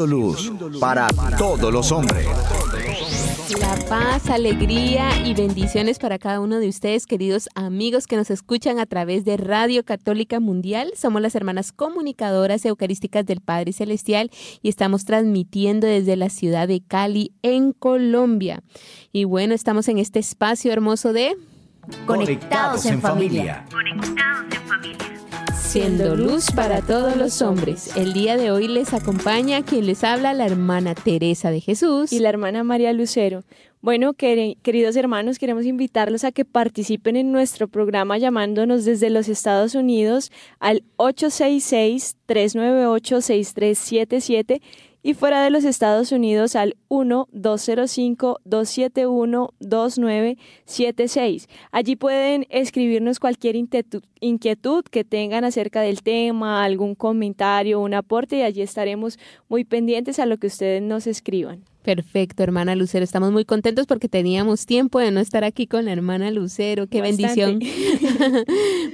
Siendo luz para todos los hombres. La paz, alegría y bendiciones para cada uno de ustedes, queridos amigos que nos escuchan a través de Radio Católica Mundial. Somos las hermanas comunicadoras eucarísticas del Padre Celestial y estamos transmitiendo desde la ciudad de Cali, en Colombia. Y bueno, estamos en este espacio hermoso de Conectados en familia. Conectados en familia. Siendo luz para todos los hombres. El día de hoy les acompaña quien les habla, la hermana Teresa de Jesús. y la hermana María Lucero. Bueno, queri- queridos hermanos, queremos invitarlos a que participen en nuestro programa llamándonos desde los Estados Unidos al 866-398-6377 y fuera de los Estados Unidos al 1-205-271-2976. Allí pueden escribirnos cualquier inquietud, que tengan acerca del tema, algún comentario, un aporte y allí estaremos muy pendientes a lo que ustedes nos escriban. Perfecto, hermana Lucero. Estamos muy contentos porque teníamos tiempo de no estar aquí con la hermana Lucero. Qué bendición.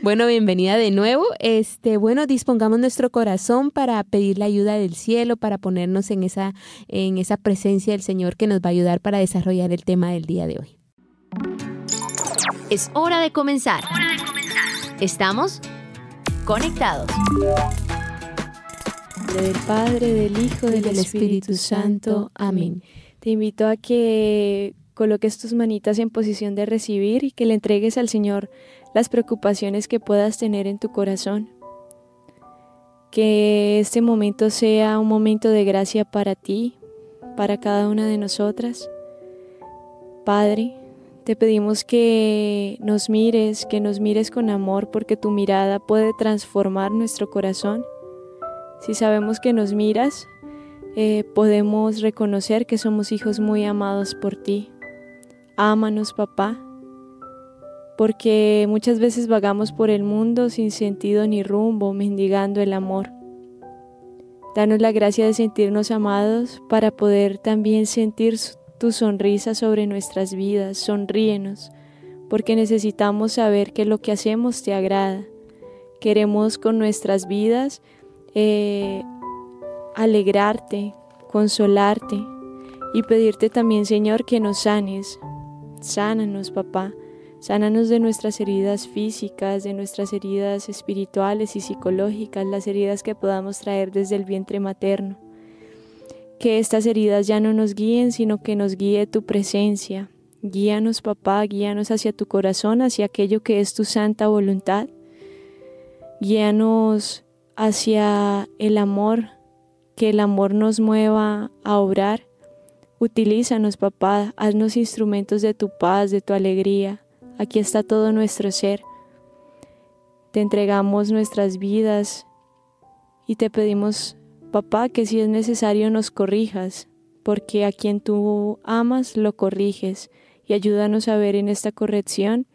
Bueno, bienvenida de nuevo. Este, bueno, dispongamos nuestro corazón para pedir la ayuda del cielo, para ponernos en esa, en esa presencia del Señor que nos va a ayudar para desarrollar el tema del día de hoy. Es hora de comenzar. Estamos conectados. Del Padre, del Hijo, del, del Espíritu. Santo. Amén. Te invito a que coloques tus manitas en posición de recibir y que le entregues al Señor las preocupaciones que puedas tener en tu corazón. Que este momento sea un momento de gracia para ti, para cada una de nosotras. Padre, te pedimos que nos mires, que nos mires con amor, porque tu mirada puede transformar nuestro corazón. Si sabemos que nos miras, eh, podemos reconocer que somos hijos muy amados por ti. Ámanos, papá, porque muchas veces vagamos por el mundo sin sentido ni rumbo, mendigando el amor. Danos la gracia de sentirnos amados para poder también sentir tu sonrisa sobre nuestras vidas. Sonríenos, porque necesitamos saber que lo que hacemos te agrada. Queremos con nuestras vidas eh, alegrarte, consolarte y pedirte también, Señor, que nos sanes. Sánanos, papá. Sánanos de nuestras heridas físicas, de nuestras heridas espirituales y psicológicas, las heridas que podamos traer desde el vientre materno. Que estas heridas ya no nos guíen, sino que nos guíe tu presencia. Guíanos, papá, guíanos hacia tu corazón, hacia aquello que es tu santa voluntad. Guíanos hacia el amor, que el amor nos mueva a obrar. Utilízanos, papá, haznos instrumentos de tu paz, de tu alegría. Aquí está todo nuestro ser. Te entregamos nuestras vidas y te pedimos, papá, que si es necesario nos corrijas, porque a quien tú amas lo corriges y ayúdanos a ver en esta corrección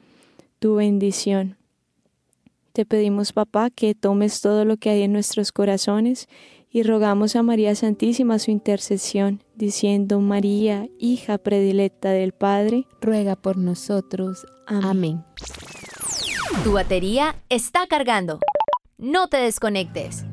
tu bendición. Te pedimos, papá, que tomes todo lo que hay en nuestros corazones y rogamos a María Santísima su intercesión, diciendo, María, hija predilecta del Padre, Ruega por nosotros. Amén. Tu batería está cargando. No te desconectes.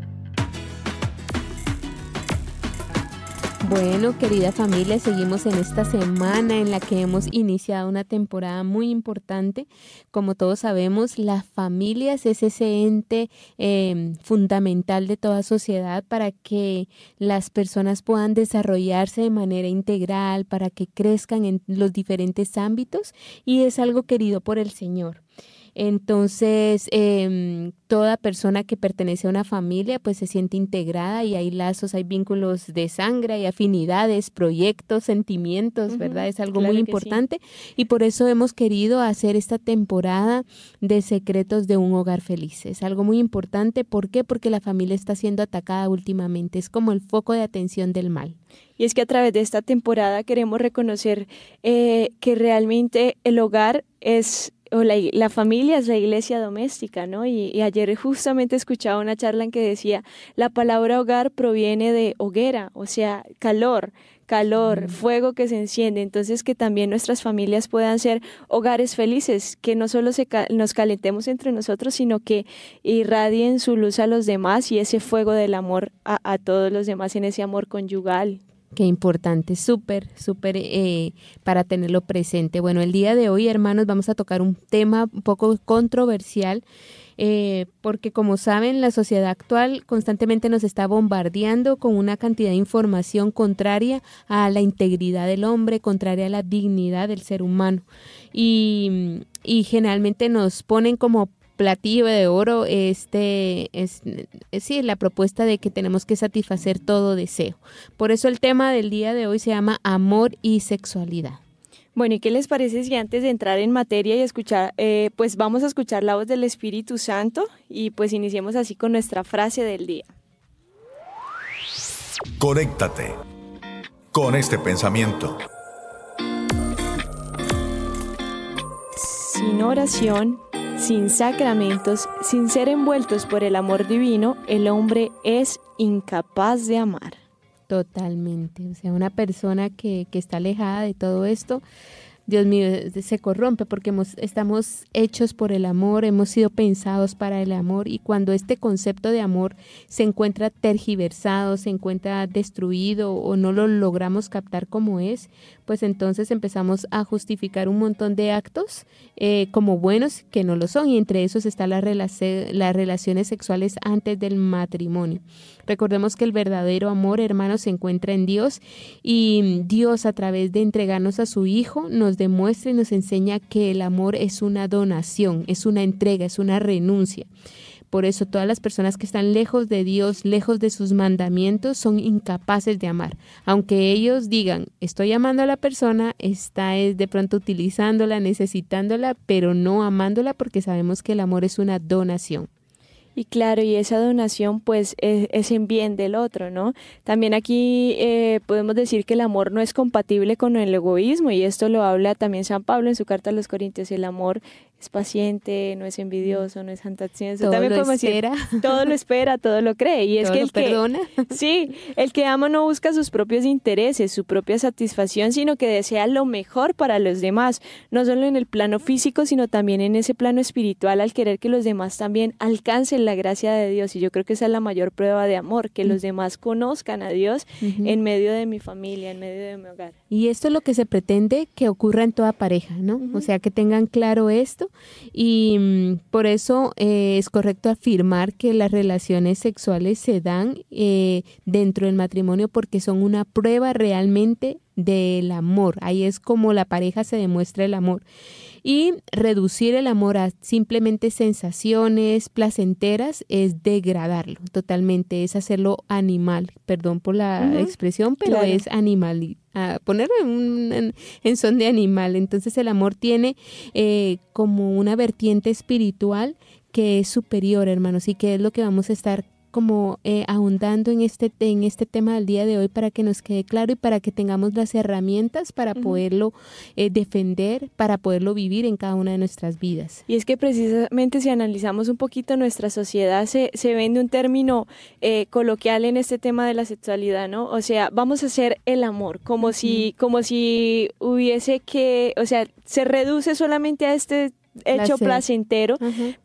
Bueno, querida familia, seguimos en esta semana en la que hemos iniciado una temporada muy importante. Como todos sabemos, las familias es ese ente eh, fundamental de toda sociedad para que las personas puedan desarrollarse de manera integral, para que crezcan en los diferentes ámbitos y es algo querido por el Señor. Entonces, em, toda persona que pertenece a una familia pues se siente integrada y hay lazos, hay vínculos de sangre, hay afinidades, proyectos, sentimientos, ¿verdad? Es algo claro muy sí. importante y por eso hemos querido hacer esta temporada de secretos de un hogar feliz. Es algo muy importante, ¿por qué? Porque la familia está siendo atacada últimamente, es como el foco de atención del mal. Y es que a través de esta temporada queremos reconocer eh, que realmente el hogar es o la, familia es la iglesia doméstica, ¿no? Y, ayer justamente escuchaba una charla en que decía, la palabra hogar proviene de hoguera, o sea, calor, calor, mm. fuego que se enciende. Entonces, que también nuestras familias puedan ser hogares felices, que no solo se nos calentemos entre nosotros, sino que irradien su luz a los demás y ese fuego del amor a, a todos los demás en ese amor conyugal. Qué importante, súper, súper eh, para tenerlo presente. Bueno, el día de hoy, hermanos, vamos a tocar un tema un poco controversial, eh, porque como saben, la sociedad actual constantemente nos está bombardeando con una cantidad de información contraria a la integridad del hombre, contraria a la dignidad del ser humano. Y, y generalmente nos ponen como platillo de oro este es, sí, la propuesta de que tenemos que satisfacer todo deseo. Por eso el tema del día de hoy se llama amor y sexualidad. Bueno, ¿y qué les parece si antes de entrar en materia y escuchar, eh, pues vamos a escuchar la voz del Espíritu Santo y pues iniciemos así con nuestra frase del día? Conéctate con este pensamiento. Sin oración sin sacramentos, sin ser envueltos por el amor divino, el hombre es incapaz de amar. Totalmente. O sea, una persona que, que está alejada de todo esto, Dios mío, se corrompe porque estamos hechos por el amor, hemos sido pensados para el amor y cuando este concepto de amor se encuentra tergiversado, se encuentra destruido o no lo logramos captar como es, pues entonces empezamos a justificar un montón de actos eh, como buenos que no lo son y entre esos están las, las relaciones sexuales antes del matrimonio. Recordemos que el verdadero amor, hermanos, se encuentra en Dios y Dios a través de entregarnos a su Hijo nos demuestra y nos enseña que el amor es una donación, es una entrega, es una renuncia. Por eso todas las personas que están lejos de Dios, lejos de sus mandamientos, son incapaces de amar. Aunque ellos digan, estoy amando a la persona, está es de pronto utilizándola, necesitándola, pero no amándola porque sabemos que el amor es una donación. Y claro, y esa donación pues es, en bien del otro, ¿no? También aquí eh, podemos decir que el amor no es compatible con el egoísmo y esto lo habla también San Pablo en su carta a los Corintios. El amor es paciente, no es envidioso, no es antacioso. Todo También lo espera. todo lo espera, todo lo cree. Y es que el perdona. sí, el que ama no busca sus propios intereses, su propia satisfacción, sino que desea lo mejor para los demás, no solo en el plano físico, sino también en ese plano espiritual, al querer que los demás también alcancen la gracia de Dios. Y yo creo que esa es la mayor prueba de amor, que los mm. demás conozcan a Dios en medio de mi familia, en medio de mi hogar. Y esto es lo que se pretende que ocurra en toda pareja, ¿no? O sea, que tengan claro esto y mm, por eso eh, es correcto afirmar que las relaciones sexuales se dan eh, dentro del matrimonio porque son una prueba realmente del amor. Ahí es como la pareja se demuestra el amor. Y reducir el amor a simplemente sensaciones placenteras es degradarlo totalmente, es hacerlo animal. Perdón por la expresión, pero es animal ponerlo en, en, son de animal. Entonces el amor tiene eh, como una vertiente espiritual que es superior, hermanos, y que es lo que vamos a estar como eh, ahondando en este, en este tema del día de hoy para que nos quede claro y para que tengamos las herramientas para poderlo eh, defender, para poderlo vivir en cada una de nuestras vidas. Y es que precisamente si analizamos un poquito nuestra sociedad se, se vende un término eh, coloquial en este tema de la sexualidad, ¿no? O sea, vamos a hacer el amor, como si, como si hubiese que, o sea, se reduce solamente a este hecho placentero,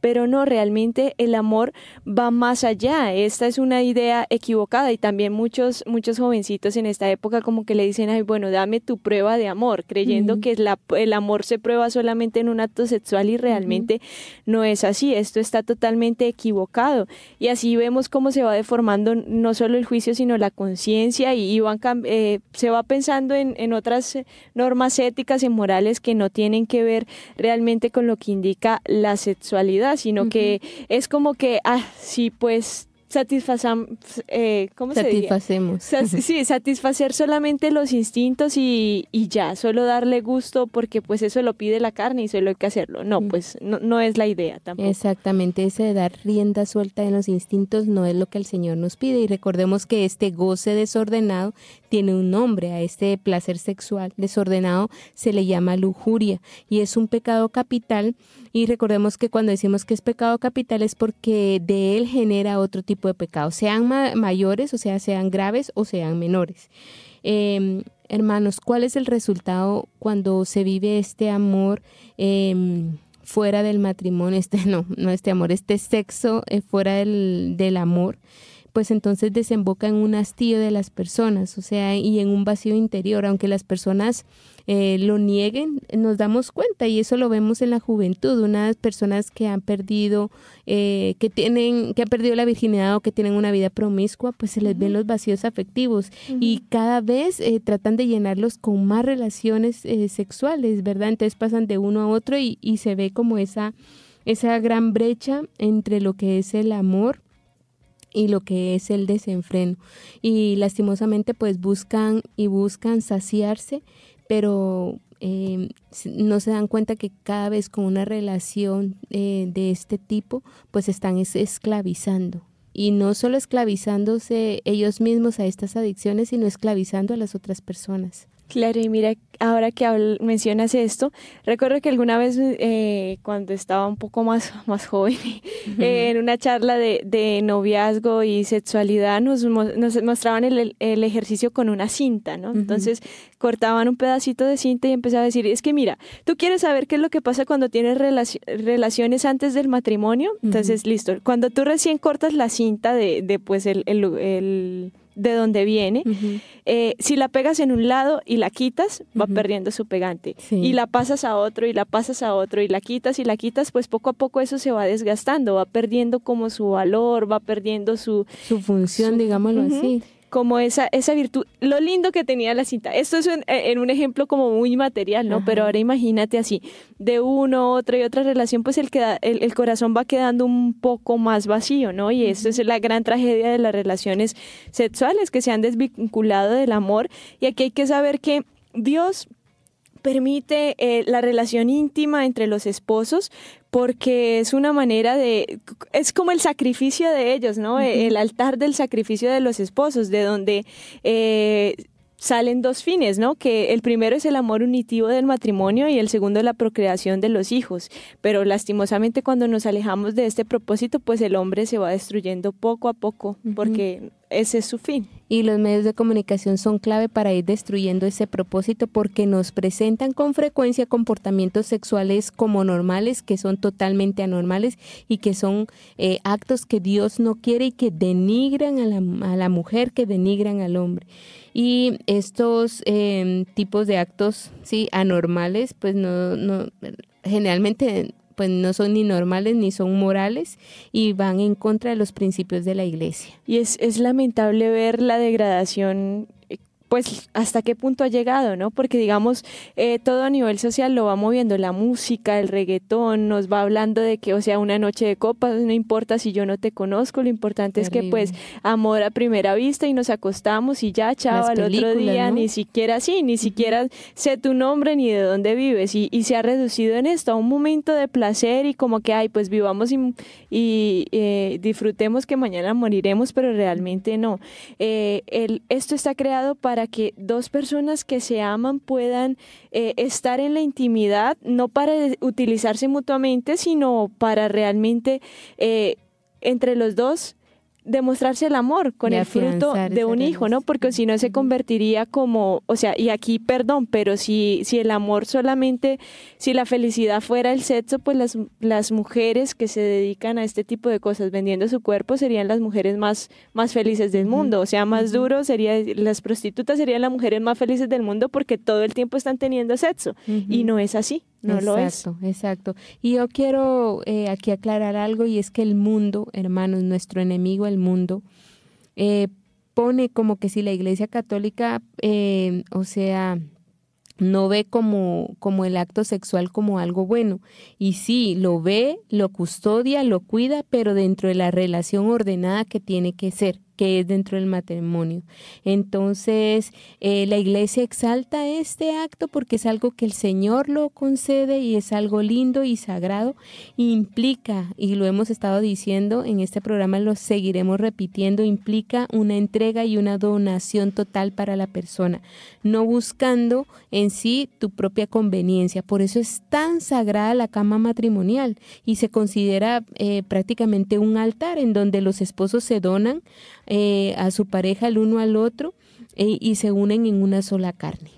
pero no, realmente el amor va más allá. Esta es una idea equivocada y también muchos, muchos jovencitos en esta época como que le dicen, ay, bueno, dame tu prueba de amor, creyendo que la, el amor se prueba solamente en un acto sexual y realmente no es así. Esto está totalmente equivocado. Y así vemos cómo se va deformando no solo el juicio, sino la conciencia y, van, eh, se va pensando en, en otras normas éticas y morales que no tienen que ver realmente con lo que indica la sexualidad, sino que es como que, ah, sí, pues satisfacemos, eh, ¿cómo Satisfacemos. sí, satisfacer solamente los instintos y, y, ya, solo darle gusto porque pues eso lo pide la carne y solo hay que hacerlo. No, pues no, no es la idea tampoco. Exactamente, ese de dar rienda suelta en los instintos no es lo que el Señor nos pide y recordemos que este goce desordenado tiene un nombre, a este placer sexual desordenado se le llama lujuria y es un pecado capital y recordemos que cuando decimos que es pecado capital es porque de él genera otro tipo de pecado, sean mayores, o sea, sean graves o sean menores. Em, hermanos, ¿cuál es el resultado cuando se vive este amor em, fuera del matrimonio? Este no, no este amor, este sexo eh, fuera del, del amor pues entonces desemboca en un hastío de las personas, o sea, y en un vacío interior, aunque las personas eh, lo nieguen, nos damos cuenta y eso lo vemos en la juventud, unas personas que han perdido, eh, que tienen, que han perdido la virginidad o que tienen una vida promiscua, pues se les ven los vacíos afectivos. Y cada vez eh, tratan de llenarlos con más relaciones sexuales, ¿verdad? Entonces pasan de uno a otro y, y se ve como esa, esa gran brecha entre lo que es el amor y lo que es el desenfreno. Y lastimosamente pues buscan y buscan saciarse, pero eh, no se dan cuenta que cada vez con una relación eh, de este tipo pues están esclavizando. Y no solo esclavizándose ellos mismos a estas adicciones, sino esclavizando a las otras personas. Claro, y mira, ahora que mencionas esto, recuerdo que alguna vez eh, cuando estaba un poco más, más joven, eh, en una charla de, de, noviazgo y sexualidad, nos, nos mostraban el, el, ejercicio con una cinta, ¿no? Entonces cortaban un pedacito de cinta y empezaba a decir, es que mira, tú quieres saber qué es lo que pasa cuando tienes relaciones antes del matrimonio, entonces listo, cuando tú recién cortas la cinta de, de pues el, el de dónde viene. Eh, si la pegas en un lado y la quitas, va perdiendo su pegante. Y la pasas a otro y la pasas a otro y la quitas y la quitas, pues poco a poco eso se va desgastando, va perdiendo como su valor, va perdiendo su... Su función, digámoslo así como esa, esa virtud, lo lindo que tenía la cinta. Esto es en, en un ejemplo como muy material, ¿no? Pero ahora imagínate así, de uno, otro y otra relación, pues el, el, corazón va quedando un poco más vacío, ¿no? Y esto es la gran tragedia de las relaciones sexuales, que se han desvinculado del amor. Y aquí hay que saber que Dios permite eh, la relación íntima entre los esposos porque es una manera de, es como el sacrificio de ellos, ¿no? El altar del sacrificio de los esposos, de donde eh, salen dos fines, ¿no? Que el primero es el amor unitivo del matrimonio y el segundo la procreación de los hijos. Pero lastimosamente cuando nos alejamos de este propósito, pues el hombre se va destruyendo poco a poco, porque ese es su fin. Y los medios de comunicación son clave para ir destruyendo ese propósito porque nos presentan con frecuencia comportamientos sexuales como normales, que son totalmente anormales y que son eh, actos que Dios no quiere y que denigran a la, a la mujer, que denigran al hombre. Y estos em, tipos de actos sí anormales, pues no, no generalmente pues no son ni normales ni son morales y van en contra de los principios de la iglesia. Y es, es lamentable ver la degradación pues hasta qué punto ha llegado, ¿no? Porque digamos, eh, todo a nivel social lo va moviendo, la música, el reggaetón, nos va hablando de que, o sea, una noche de copas, no importa si yo no te conozco, lo importante es que pues amor a primera vista y nos acostamos y ya, chao, al otro día, ni siquiera así, ni siquiera sé tu nombre ni de dónde vives y, y, se ha reducido en esto a un momento de placer y como que, ay, pues vivamos y, y eh, disfrutemos que mañana moriremos, pero realmente no. Eh, el, esto está creado para que dos personas que se aman puedan eh, estar en la intimidad, no para utilizarse mutuamente, sino para realmente eh, entre los dos demostrarse el amor con el fruto de un hijo, ¿no? Porque si no se convertiría como, o sea, y aquí perdón, pero si, si el amor solamente, si la felicidad fuera el sexo, pues las, las mujeres que se dedican a este tipo de cosas vendiendo su cuerpo serían las mujeres más, más felices del mundo, o sea, más duro sería, las prostitutas serían las mujeres más felices del mundo porque todo el tiempo están teniendo sexo. Y no es así. No exacto, lo es. Exacto. Y yo quiero eh, aquí aclarar algo y es que el mundo, hermanos, nuestro enemigo, el mundo, eh, pone como que si la Iglesia Católica, eh, o sea, no ve como, como el acto sexual como algo bueno. Y sí, lo ve, lo custodia, lo cuida, pero dentro de la relación ordenada que tiene que ser que es dentro del matrimonio. Entonces, eh, la iglesia exalta este acto porque es algo que el Señor lo concede y es algo lindo y sagrado. implica, y lo hemos estado diciendo en este programa, lo seguiremos repitiendo, implica una entrega y una donación total para la persona, no buscando en sí tu propia conveniencia. Por eso es tan sagrada la cama matrimonial y se considera eh, prácticamente un altar en donde los esposos se donan eh, a su pareja el uno al otro eh, y se unen en una sola carne.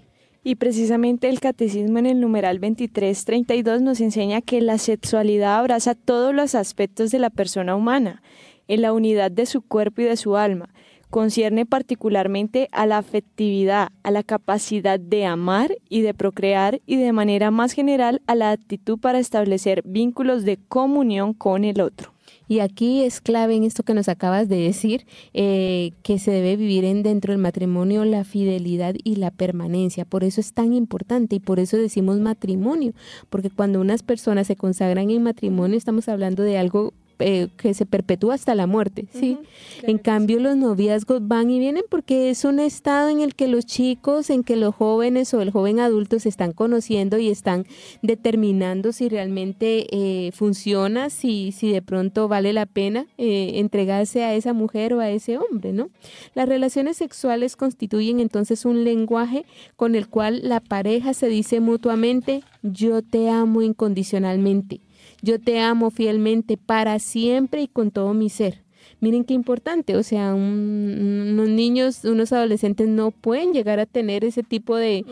Y precisamente el catecismo en el numeral 2332 nos enseña que la sexualidad abraza todos los aspectos de la persona humana, en la unidad de su cuerpo y de su alma. Concierne particularmente a la afectividad, a la capacidad de amar y de procrear y de manera más general a la actitud para establecer vínculos de comunión con el otro. Y aquí es clave en esto que nos acabas de decir, eh, que se debe vivir en dentro del matrimonio la fidelidad y la permanencia. Por eso es tan importante y por eso decimos matrimonio, porque cuando unas personas se consagran en matrimonio estamos hablando de algo eh, que se perpetúa hasta la muerte, ¿sí? en cambio, los noviazgos van y vienen porque es un estado en el que los chicos, en que los jóvenes o el joven adulto se están conociendo y están determinando si realmente eh, funciona, si, si de pronto vale la pena eh, entregarse a esa mujer o a ese hombre, ¿no? Las relaciones sexuales constituyen entonces un lenguaje con el cual la pareja se dice mutuamente, yo te amo incondicionalmente yo te amo fielmente para siempre y con todo mi ser. Miren qué importante, o sea, unos niños, unos adolescentes no pueden llegar a tener ese tipo de,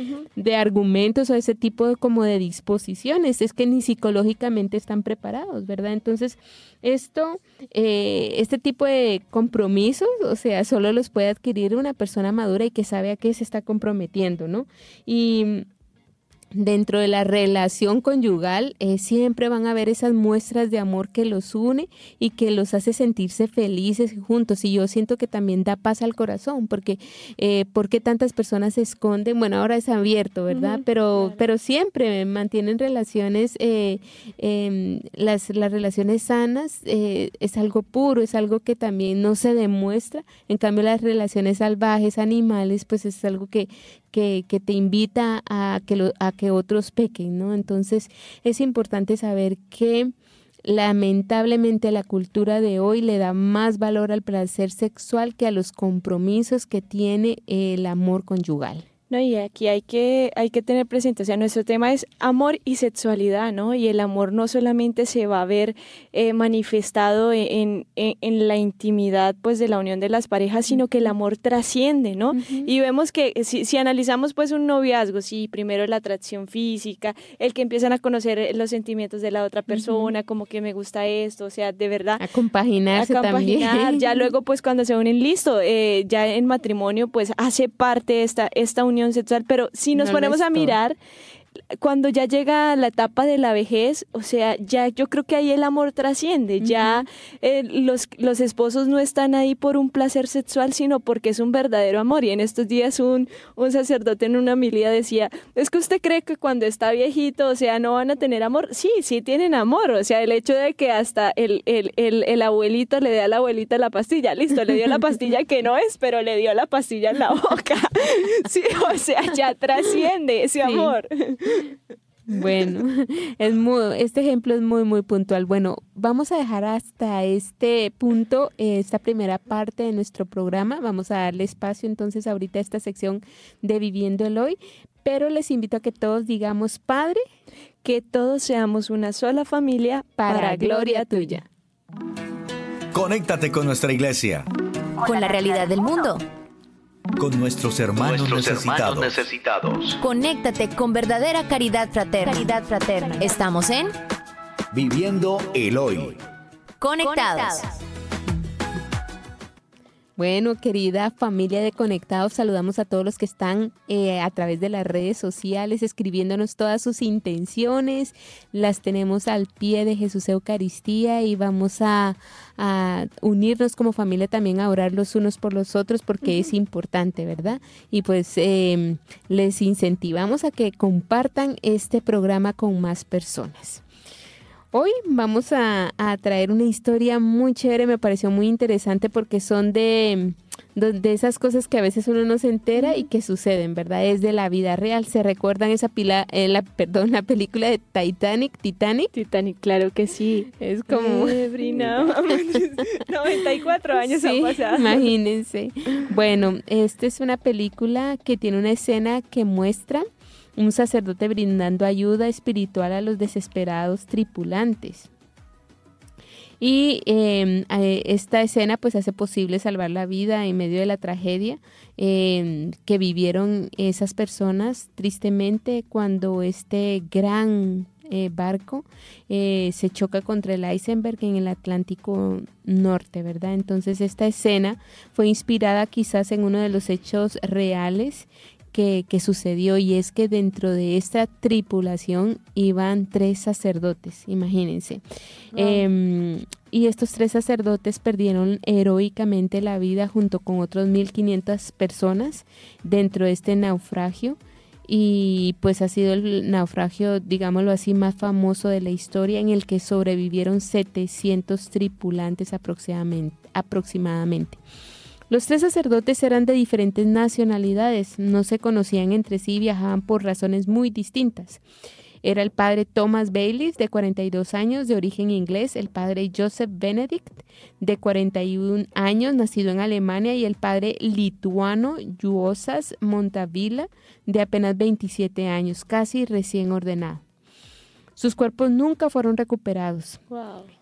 argumentos o ese tipo de, como de disposiciones, es que ni psicológicamente están preparados, ¿verdad? Entonces, esto, eh, este tipo de compromisos, o sea, solo los puede adquirir una persona madura y que sabe a qué se está comprometiendo, ¿no? Y dentro de la relación conyugal eh, siempre van a haber esas muestras de amor que los une y que los hace sentirse felices juntos. Y yo siento que también da paz al corazón, porque eh, porque tantas personas se esconden, bueno, ahora es abierto, ¿verdad? pero, pero siempre mantienen relaciones, eh, em, las, las relaciones sanas es algo puro, es algo que también no se demuestra. En cambio, las relaciones salvajes, animales, pues es algo que, que, que te invita a que, a que otros pequen, ¿no? Entonces es importante saber que lamentablemente la cultura de hoy le da más valor al placer sexual que a los compromisos que tiene el amor conyugal. No, y aquí hay que, hay que tener presente, o sea, nuestro tema es amor y sexualidad, ¿no? Y el amor no solamente se va a ver eh, manifestado en, en, la intimidad, pues, de la unión de las parejas, sino que el amor trasciende, ¿no? Y vemos que si, si, analizamos, pues, un noviazgo, sí, primero la atracción física, el que empiezan a conocer eh, los sentimientos de la otra persona, como que me gusta esto, o sea, de verdad. A compaginarse a compaginar, también. Ya luego, pues, cuando se unen, listo, eh, ya en matrimonio, pues, hace parte esta, esta unión sexual, pero si nos ponemos a mirar, cuando ya llega la etapa de la vejez, o sea, ya yo creo que ahí el amor trasciende, ya eh, los, los esposos no están ahí por un placer sexual, sino porque es un verdadero amor. Y en estos días un, un sacerdote en una milía decía, es que usted cree que cuando está viejito, o sea, no van a tener amor. Sí, sí tienen amor, o sea, el hecho de que hasta el, el, el, el abuelito le dé a la abuelita la pastilla, listo, le dio la pastilla que no es, pero le dio la pastilla en la boca. Sí, o sea, ya trasciende ese amor. Bueno, es este ejemplo es muy, muy puntual. Bueno, vamos a dejar hasta este punto esta primera parte de nuestro programa. Vamos a darle espacio entonces ahorita a esta sección de Viviendo el Hoy, pero les invito a que todos digamos, Padre, que todos seamos una sola familia para, gloria tuya. Conéctate con nuestra iglesia. Con la realidad del mundo con nuestros hermanos, necesitados. Conéctate con verdadera caridad fraterna. Caridad fraterna. Estamos en Viviendo el Hoy. Conectados. Bueno, querida familia de Conectados, saludamos a todos los que están eh, a través de las redes sociales escribiéndonos todas sus intenciones. Las tenemos al pie de Jesús Eucaristía y vamos a, unirnos como familia también a orar los unos por los otros porque es importante, ¿verdad? Y pues em, les incentivamos a que compartan este programa con más personas. Hoy vamos a, traer una historia muy chévere, me pareció muy interesante porque son de, de, esas cosas que a veces uno no se entera y que suceden, ¿verdad? Es de la vida real. ¿Se recuerdan esa pila, eh, la, perdón, la película de Titanic? Titanic. Titanic, claro que sí. Es como... 94 años han pasado. Imagínense. Bueno, esta es una película que tiene una escena que muestra un sacerdote brindando ayuda espiritual a los desesperados tripulantes. Y em, esta escena pues hace posible salvar la vida en medio de la tragedia em, que vivieron esas personas tristemente cuando este gran eh, barco eh, se choca contra el iceberg en el Atlántico Norte, ¿verdad? Entonces esta escena fue inspirada quizás en uno de los hechos reales que, sucedió y es que dentro de esta tripulación iban tres sacerdotes, imagínense. Em, y estos tres sacerdotes perdieron heroicamente la vida junto con otros 1.500 personas dentro de este naufragio. Y pues ha sido el naufragio, digámoslo así, más famoso de la historia en el que sobrevivieron 700 tripulantes aproximadamente. aproximadamente. Los tres sacerdotes eran de diferentes nacionalidades, no se conocían entre sí y viajaban por razones muy distintas. Era el padre Thomas Baylis, de 42 años, de origen inglés, el padre Joseph Benedict, de 41 años, nacido en Alemania, y el padre lituano Juosas Montavila, de apenas 27 años, casi recién ordenado. Sus cuerpos nunca fueron recuperados.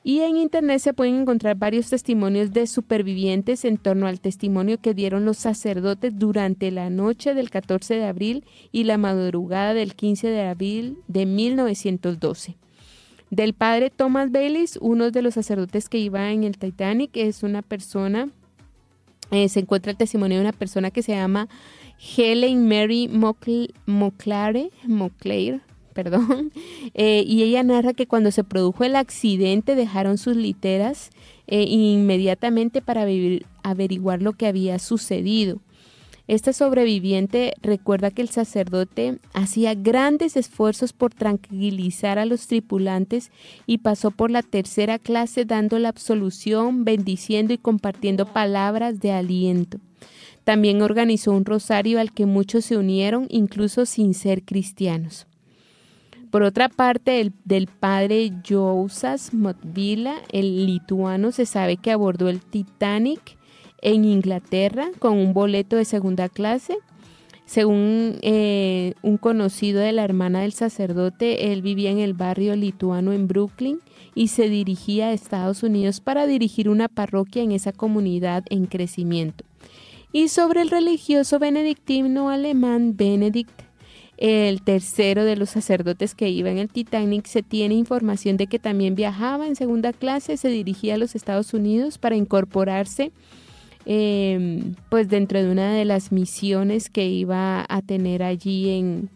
Y en Internet se pueden encontrar varios testimonios de supervivientes en torno al testimonio que dieron los sacerdotes durante la noche del 14 de abril y la madrugada del 15 de abril de 1912. Del padre Thomas Baylis, uno de los sacerdotes que iba en el Titanic, es una persona, eh, se encuentra el testimonio de una persona que se llama Helen Mary Moclare, perdón, eh, y ella narra que cuando se produjo el accidente dejaron sus literas eh, inmediatamente para averiguar lo que había sucedido. Esta sobreviviente recuerda que el sacerdote hacía grandes esfuerzos por tranquilizar a los tripulantes y pasó por la tercera clase dando la absolución, bendiciendo y compartiendo palabras de aliento. También organizó un rosario al que muchos se unieron, incluso sin ser cristianos. Por otra parte, el, del padre Jousas Motvila, el lituano, se sabe que abordó el Titanic en Inglaterra con un boleto de segunda clase. Según eh, un conocido de la hermana del sacerdote, él vivía en el barrio lituano en Brooklyn y se dirigía a Estados Unidos para dirigir una parroquia en esa comunidad en crecimiento. Y sobre el religioso benedictino alemán Benedict el tercero de los sacerdotes que iba en el Titanic, se tiene información de que también viajaba en segunda clase, se dirigía a los Estados Unidos para incorporarse em, pues dentro de una de las misiones que iba a tener allí en,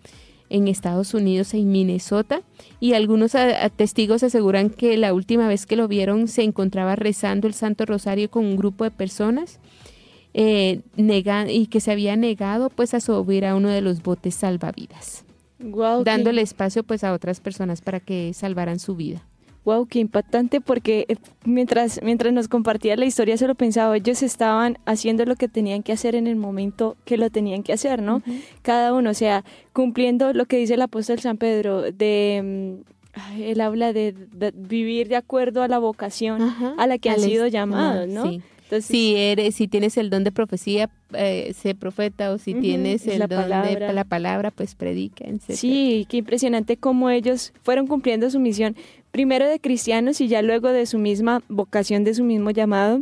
en Estados Unidos, en Minnesota, y algunos testigos aseguran que la última vez que lo vieron se encontraba rezando el Santo Rosario con un grupo de personas eh, y que se había negado pues a subir a uno de los botes salvavidas, dándole espacio pues a otras personas para que salvaran su vida. Wow, qué impactante porque eh, mientras, mientras nos compartía la historia solo pensaba, ellos estaban haciendo lo que tenían que hacer en el momento que lo tenían que hacer, ¿no? Cada uno, o sea, cumpliendo lo que dice el apóstol San Pedro de... Mm, él habla de, vivir de acuerdo a la vocación a la que han sido llamados, ¿no? Sí si eres, si tienes el don de profecía, eh, sé profeta, o si tienes el don de la palabra, pues predica, Sí, qué impresionante cómo ellos fueron cumpliendo su misión, primero de cristianos y ya luego de su misma vocación, de su mismo llamado,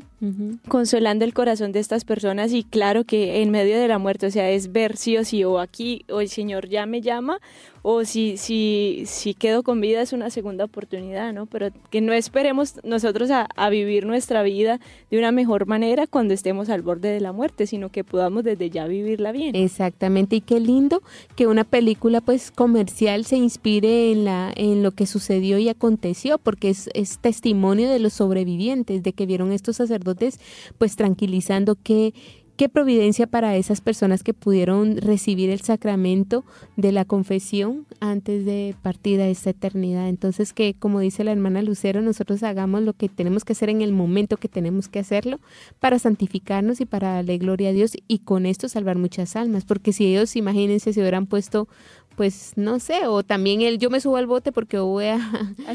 consolando el corazón de estas personas y claro que en medio de la muerte, o sea, es ver sí o sí, o aquí, o el Señor ya me llama, o si, si, si quedo con vida es una segunda oportunidad, ¿no? Pero que no esperemos nosotros a, vivir nuestra vida de una mejor manera cuando estemos al borde de la muerte, sino que podamos desde ya vivirla bien. Exactamente, y qué lindo que una película pues comercial se inspire en, la, en lo que sucedió y aconteció, porque es, es testimonio de los sobrevivientes, de que vieron estos sacerdotes pues tranquilizando que qué providencia para esas personas que pudieron recibir el sacramento de la confesión antes de partir a esta eternidad. Entonces que, como dice la hermana Lucero, nosotros hagamos lo que tenemos que hacer en el momento que tenemos que hacerlo para santificarnos y para darle gloria a Dios y con esto salvar muchas almas. Porque si ellos, imagínense, se hubieran puesto pues no sé, o también el yo me subo al bote porque voy a,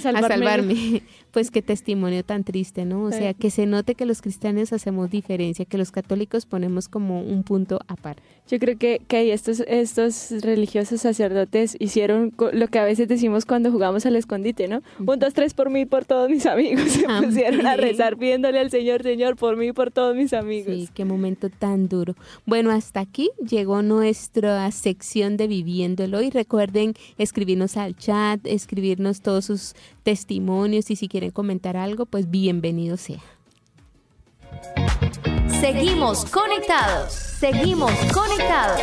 salvarme. Pues qué testimonio tan triste, ¿no? O sea, que se note que los cristianos hacemos diferencia, que los católicos ponemos como un punto aparte. Yo creo que, que estos, estos religiosos sacerdotes hicieron lo que a veces decimos cuando jugamos al escondite, ¿no? Un, dos, tres por mí y por todos mis amigos. Se pusieron a rezar pidiéndole al Señor, Señor, por mí y por todos mis amigos. Sí, qué momento tan duro. Bueno, hasta aquí llegó nuestra sección de Viviendo el Hoy. Recuerden escribirnos al chat, escribirnos todos sus testimonios y si quieren comentar algo, pues bienvenido sea. Seguimos conectados. Seguimos conectados.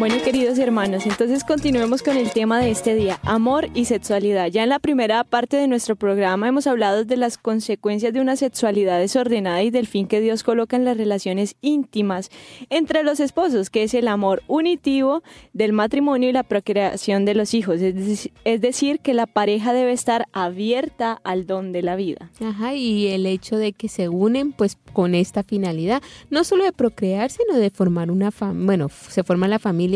Bueno, queridos hermanos, entonces continuemos con el tema de este día, amor y sexualidad. Ya en la primera parte de nuestro programa hemos hablado de las consecuencias de una sexualidad desordenada y del fin que Dios coloca en las relaciones íntimas entre los esposos, que es el amor unitivo del matrimonio y la procreación de los hijos. Es decir, que la pareja debe estar abierta al don de la vida. Ajá, y el hecho de que se unen pues con esta finalidad, no solo de procrear, sino de formar una familia, bueno, se forma la familia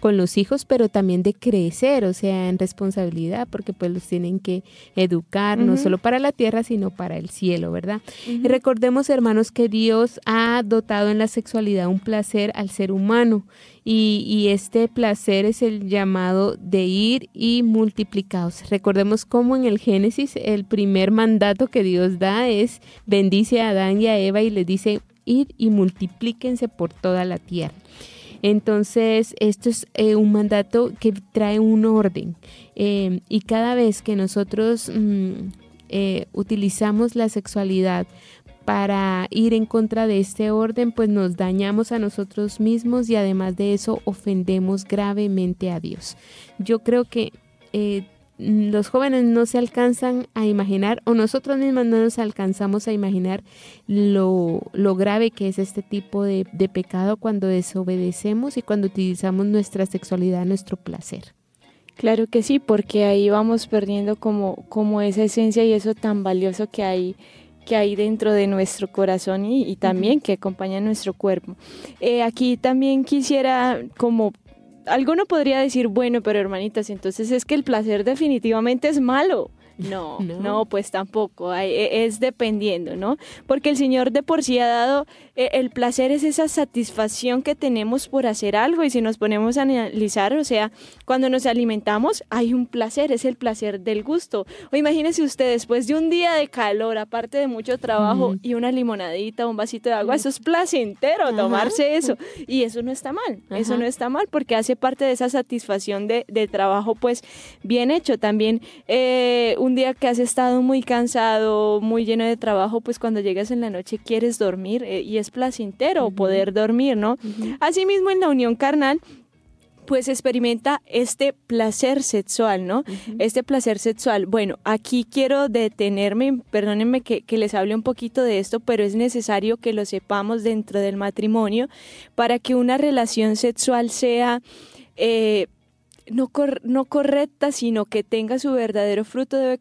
con los hijos, pero también de crecer, o sea, en responsabilidad, porque pues los tienen que educar, no solo para la tierra, sino para el cielo, ¿verdad? Recordemos, hermanos, que Dios ha dotado en la sexualidad un placer al ser humano y, y, este placer es el llamado de ir y multiplicados. Recordemos cómo en el Génesis el primer mandato que Dios da es bendice a Adán y a Eva y les dice ir y multiplíquense por toda la tierra. Entonces, esto es eh, un mandato que trae un orden eh, y cada vez que nosotros mm, eh, utilizamos la sexualidad para ir en contra de este orden, pues nos dañamos a nosotros mismos y además de eso ofendemos gravemente a Dios. Yo creo que los jóvenes no se alcanzan a imaginar o nosotros mismos no nos alcanzamos a imaginar lo, grave que es este tipo de, pecado cuando desobedecemos y cuando utilizamos nuestra sexualidad a nuestro placer. Claro que sí, porque ahí vamos perdiendo como, como esa esencia y eso tan valioso que hay que hay dentro de nuestro corazón y, también que acompaña nuestro cuerpo. Eh, aquí también quisiera como alguno podría decir, bueno, pero hermanitas, entonces es que el placer definitivamente es malo. No, no, pues tampoco, e, es dependiendo, ¿no? Porque el Señor de por sí ha dado, e, el placer es esa satisfacción que tenemos por hacer algo. Y si nos ponemos a analizar, o sea, cuando nos alimentamos hay un placer, es el placer del gusto. O imagínense usted, después de un día de calor, aparte de mucho trabajo y una limonadita, un vasito de agua, eso es placentero tomarse eso. Y eso no está mal, eso no está mal porque hace parte de esa satisfacción de, trabajo pues bien hecho. También eh, un día que has estado muy cansado, muy lleno de trabajo, pues cuando llegas en la noche quieres dormir eh, y es placentero poder dormir, ¿no? Asimismo en la unión carnal, pues experimenta este placer sexual, ¿no? Este placer sexual. Bueno, aquí quiero detenerme, perdónenme que, les hable un poquito de esto, pero es necesario que lo sepamos dentro del matrimonio para que una relación sexual sea... Eh, no, no correcta, sino que tenga su verdadero fruto, debe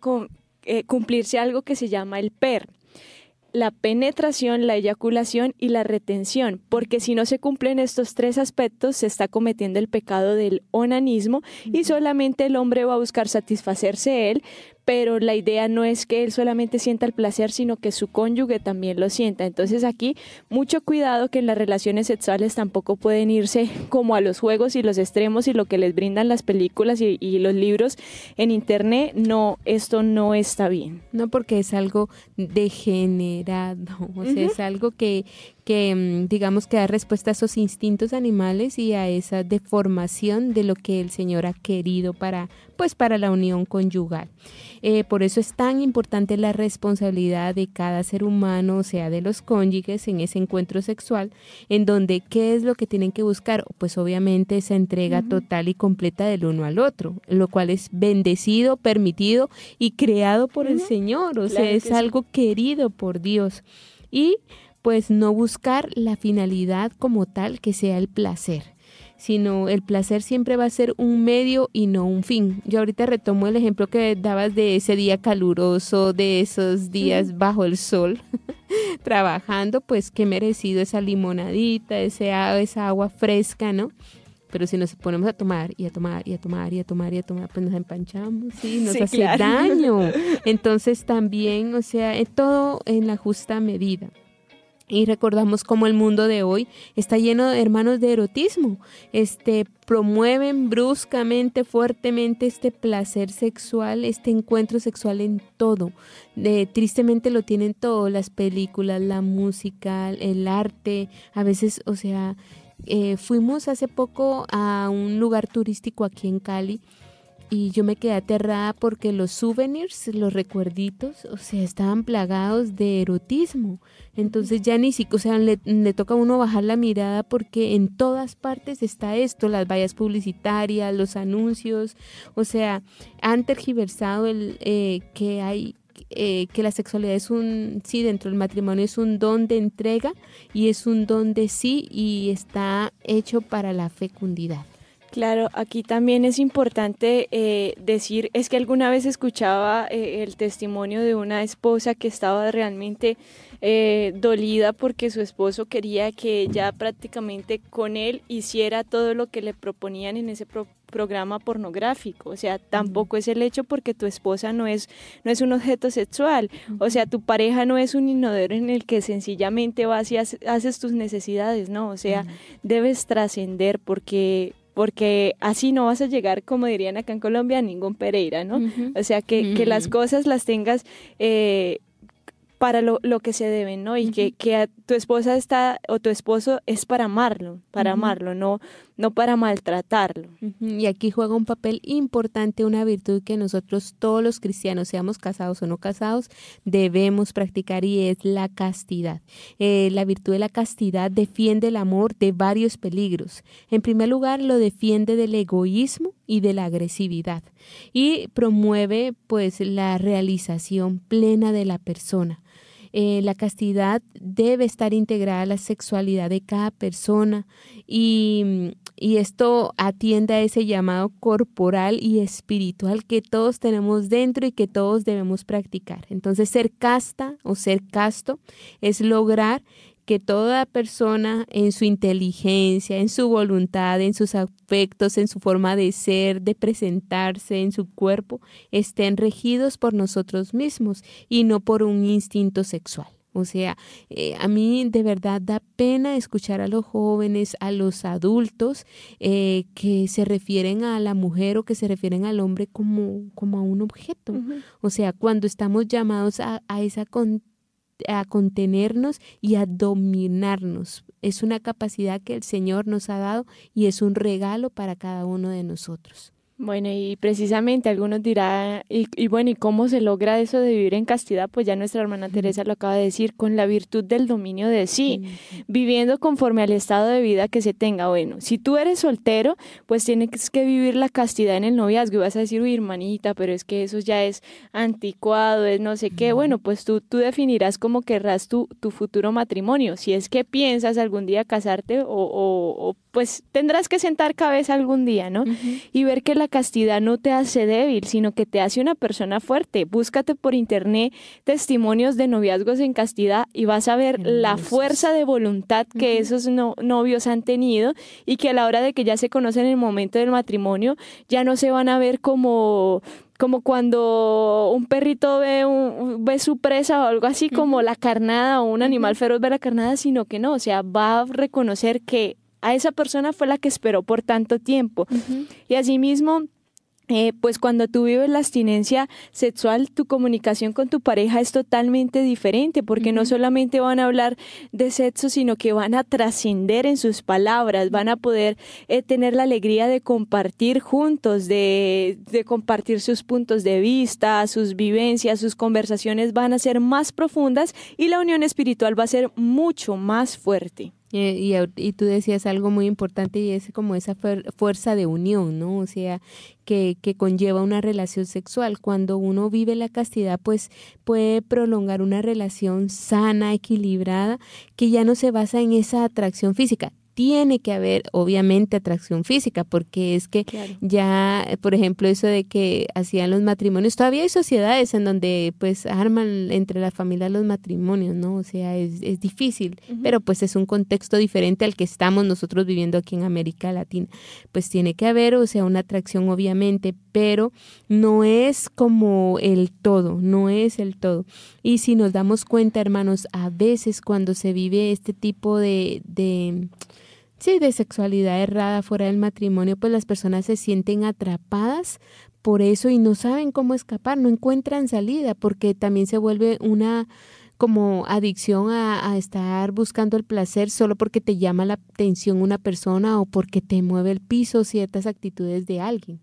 eh, cumplirse algo que se llama el PER la penetración, la eyaculación y la retención, porque si no se cumplen estos tres aspectos, se está cometiendo el pecado del onanismo y solamente el hombre va a buscar satisfacerse él, pero la idea no es que él solamente sienta el placer, sino que su cónyuge también lo sienta. Entonces aquí mucho cuidado que en las relaciones sexuales tampoco pueden irse como a los juegos y los extremos y lo que les brindan las películas y, los libros en internet. No, esto no está bien. No, porque es algo degenerado, o sea, es algo que, que mm, digamos que da respuesta a esos instintos animales y a esa deformación de lo que el Señor ha querido para pues para la unión conyugal. Eh, por eso es tan importante la responsabilidad de cada ser humano, o sea, de los cónyuges en ese encuentro sexual, en donde qué es lo que tienen que buscar, pues obviamente esa entrega total y completa del uno al otro, lo cual es bendecido, permitido y creado por el Señor, o sea, es algo querido por Dios. Y pues no buscar la finalidad como tal que sea el placer sino el placer siempre va a ser un medio y no un fin. Yo ahorita retomo el ejemplo que dabas de ese día caluroso, de esos días bajo el sol, trabajando, pues qué merecido esa limonadita, ese, esa agua fresca, ¿no? Pero si nos ponemos a tomar y a tomar y a tomar y a tomar y a tomar, pues nos empanchamos, sí, nos hace daño. Entonces también, o sea, todo en la justa medida. Y recordamos cómo el mundo de hoy está lleno de hermanos de erotismo. Este promueven bruscamente, fuertemente este placer sexual, este encuentro sexual en todo. De, tristemente lo tienen todo, las películas, la música, el arte. A veces, o sea, eh, fuimos hace poco a un lugar turístico aquí en Cali y yo me quedé aterrada porque los souvenirs, los recuerditos, o sea, estaban plagados de erotismo. Entonces ya ni siquiera, o sea, le, toca a uno bajar la mirada porque en todas partes está esto, las vallas publicitarias, los anuncios, o sea, han tergiversado el eh, que hay eh, que la sexualidad es un, sí, dentro del matrimonio es un don de entrega y es un don de sí y está hecho para la fecundidad. Claro, aquí también es importante eh, decir, es que alguna vez escuchaba eh, el testimonio de una esposa que estaba realmente eh, dolida porque su esposo quería que ella prácticamente con él hiciera todo lo que le proponían en ese programa pornográfico, o sea, tampoco es el hecho porque tu esposa no es, no es un objeto sexual, o sea, tu pareja no es un inodoro en el que sencillamente vas y haces tus necesidades, no, o sea, debes trascender porque porque así no vas a llegar, como dirían acá en Colombia, a ningún Pereira, ¿no? O sea, que, que, las cosas las tengas eh, para lo, lo, que se deben, ¿no? Y que, que tu esposa está o tu esposo es para amarlo, para amarlo, no, no para maltratarlo. Y aquí juega un papel importante una virtud que nosotros todos los cristianos, seamos casados o no casados, debemos practicar y es la castidad. Eh, la virtud de la castidad defiende el amor de varios peligros. En primer lugar, lo defiende del egoísmo y de la agresividad y promueve pues la realización plena de la persona. Eh, la castidad debe estar integrada a la sexualidad de cada persona y, y esto atiende a ese llamado corporal y espiritual que todos tenemos dentro y que todos debemos practicar. Entonces ser casta o ser casto es lograr que toda persona en su inteligencia, en su voluntad, en sus afectos, en su forma de ser, de presentarse, en su cuerpo, estén regidos por nosotros mismos y no por un instinto sexual. O sea, eh, a mí de verdad da pena escuchar a los jóvenes, a los adultos eh, que se refieren a la mujer o que se refieren al hombre como, como a un objeto. O sea, cuando estamos llamados a, a esa a contenernos y a dominarnos. Es una capacidad que el Señor nos ha dado y es un regalo para cada uno de nosotros. Bueno, y precisamente algunos dirán, y, bueno, ¿y cómo se logra eso de vivir en castidad? Pues ya nuestra hermana Teresa lo acaba de decir, con la virtud del dominio de sí, viviendo conforme al estado de vida que se tenga. Bueno, si tú eres soltero, pues tienes que vivir la castidad en el noviazgo y vas a decir, uy, hermanita, pero es que eso ya es anticuado, es no sé qué. Bueno, pues tú, tú definirás cómo querrás tu, tu futuro matrimonio. Si es que piensas algún día casarte o, o, pues tendrás que sentar cabeza algún día, ¿no? Y ver que la castidad no te hace débil, sino que te hace una persona fuerte. Búscate por internet testimonios de noviazgos en castidad y vas a ver la fuerza de voluntad que esos novios han tenido y que a la hora de que ya se conocen en el momento del matrimonio ya no se van a ver como como cuando un perrito ve, un, ve su presa o algo así como la carnada o un animal feroz ve la carnada, sino que no, o sea, va a reconocer que a esa persona fue la que esperó por tanto tiempo. Y asimismo, eh, pues cuando tú vives la abstinencia sexual, tu comunicación con tu pareja es totalmente diferente, porque no solamente van a hablar de sexo, sino que van a trascender en sus palabras, van a poder eh, tener la alegría de compartir juntos, de, de compartir sus puntos de vista, sus vivencias, sus conversaciones van a ser más profundas y la unión espiritual va a ser mucho más fuerte. Eh, y, tú decías algo muy importante y es como esa fuerza de unión, ¿no? O sea, que, que, conlleva una relación sexual. Cuando uno vive la castidad, pues puede prolongar una relación sana, equilibrada, que ya no se basa en esa atracción física tiene que haber obviamente atracción física, porque es que ya, por ejemplo, eso de que hacían los matrimonios, todavía hay sociedades en donde pues arman entre la familia los matrimonios, ¿no? O sea, es, es difícil, pero pues es un contexto diferente al que estamos nosotros viviendo aquí en América Latina. Pues tiene que haber, o sea, una atracción obviamente, pero no es como el todo, no es el todo. Y si nos damos cuenta, hermanos, a veces cuando se vive este tipo de, de sí, de sexualidad errada fuera del matrimonio, pues las personas se sienten atrapadas por eso y no saben cómo escapar, no encuentran salida, porque también se vuelve una como adicción a, estar buscando el placer solo porque te llama la atención una persona o porque te mueve el piso ciertas actitudes de alguien.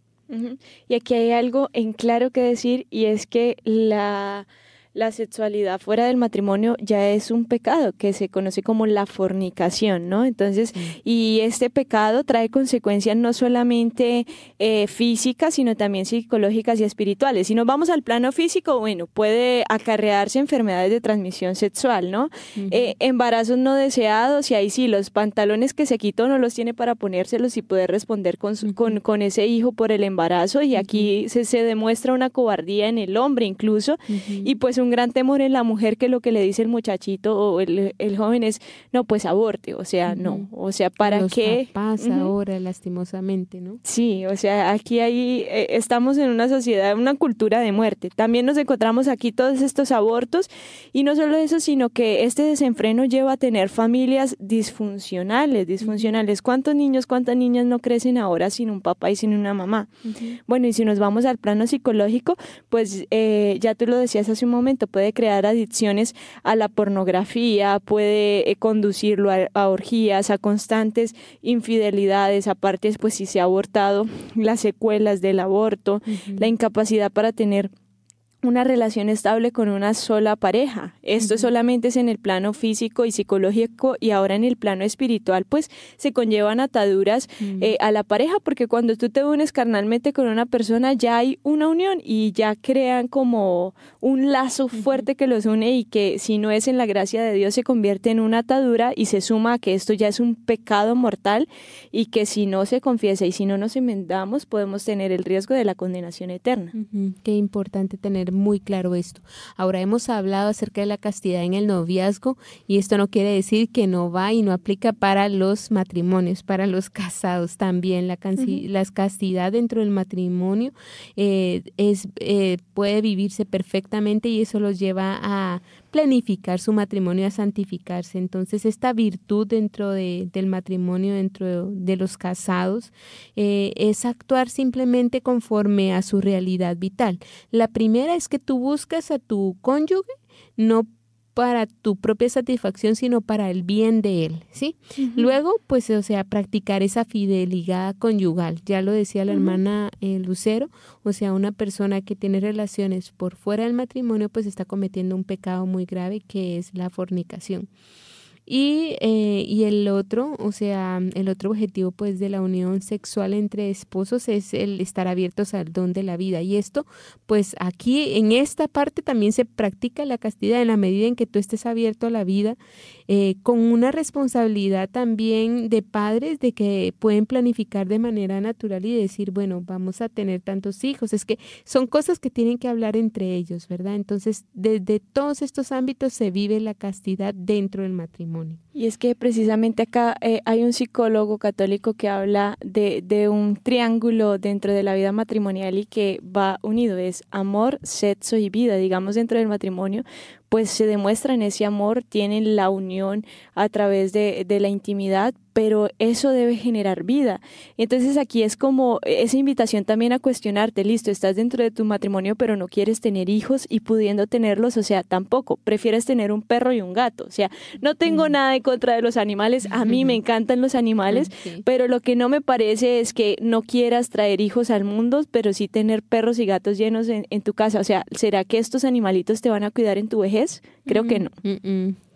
Y aquí hay algo en claro que decir y es que la la sexualidad fuera del matrimonio ya es un pecado que se conoce como la fornicación, ¿no? Entonces, y este pecado trae consecuencias no solamente eh, físicas, sino también psicológicas y espirituales. Si nos vamos al plano físico, bueno, puede acarrearse enfermedades de transmisión sexual, ¿no? Eh, embarazos no deseados y ahí sí, los pantalones que se quitó no los tiene para ponérselos y poder responder con, con, con, ese hijo por el embarazo y aquí se, se, demuestra una cobardía en el hombre incluso y pues un un gran temor en la mujer que lo que le dice el muchachito o el, joven es, no, pues aborte, o sea, no, o sea, ¿para qué? pasa ahora, lastimosamente, ¿no? Sí, o sea, aquí hay, eh, estamos en una sociedad, una cultura de muerte. También nos encontramos aquí todos estos abortos y no solo eso, sino que este desenfreno lleva a tener familias disfuncionales, disfuncionales. ¿Cuántos niños, cuántas niñas no crecen ahora sin un papá y sin una mamá? Bueno, y si nos vamos al plano psicológico, pues eh, ya tú lo decías hace un momento, puede crear adicciones a la pornografía, puede eh, conducirlo a, orgías, a constantes infidelidades, aparte pues si se ha abortado, las secuelas del aborto, la incapacidad para tener una relación estable con una sola pareja. Esto solamente es en el plano físico y psicológico y ahora en el plano espiritual, pues se conllevan ataduras eh, a la pareja porque cuando tú te unes carnalmente con una persona ya hay una unión y ya crean como un lazo fuerte que los une y que si no es en la gracia de Dios se convierte en una atadura y se suma a que esto ya es un pecado mortal y que si no se confiesa y si no nos enmendamos podemos tener el riesgo de la condenación eterna. Qué importante tener muy claro esto. Ahora hemos hablado acerca de la castidad en el noviazgo y esto no quiere decir que no va y no aplica para los matrimonios, para los casados también. La, castidad dentro del matrimonio eh, es, eh, puede vivirse perfectamente y eso los lleva a planificar su matrimonio, a santificarse. Entonces, esta virtud dentro de, del matrimonio, dentro de, los casados, eh, es actuar simplemente conforme a su realidad vital. La primera es que tú buscas a tu cónyuge no para tu propia satisfacción, sino para el bien de él, ¿sí? Luego, pues, o sea, practicar esa fidelidad conyugal. Ya lo decía la hermana eh, Lucero, o sea, una persona que tiene relaciones por fuera del matrimonio, pues está cometiendo un pecado muy grave que es la fornicación. Y, eh, y el otro, o sea, el otro objetivo pues de la unión sexual entre esposos es el estar abiertos al don de la vida. Y esto, pues aquí en esta parte también se practica la castidad en la medida en que tú estés abierto a la vida, eh, con una responsabilidad también de padres de que pueden planificar de manera natural y decir, bueno, vamos a tener tantos hijos. Es que son cosas que tienen que hablar entre ellos, ¿verdad? Entonces, desde todos estos ámbitos se vive la castidad dentro del matrimonio. Y es que precisamente acá eh, hay un psicólogo católico que habla de, un triángulo dentro de la vida matrimonial y que va unido, es amor, sexo y vida, digamos, dentro del matrimonio, pues se demuestra en ese amor, tienen la unión a través de la intimidad, pero eso debe generar vida. Entonces aquí es como esa invitación también a cuestionarte, listo, estás dentro de tu matrimonio, pero no quieres tener hijos y pudiendo tenerlos, o sea, tampoco, prefieres tener un perro y un gato, o sea, no tengo nada en contra de los animales, a mí me encantan los animales, pero lo que no me parece es que no quieras traer hijos al mundo, pero sí tener perros y gatos llenos en, en tu casa, o sea, ¿será que estos animalitos te van a cuidar en tu vejez? Creo que no.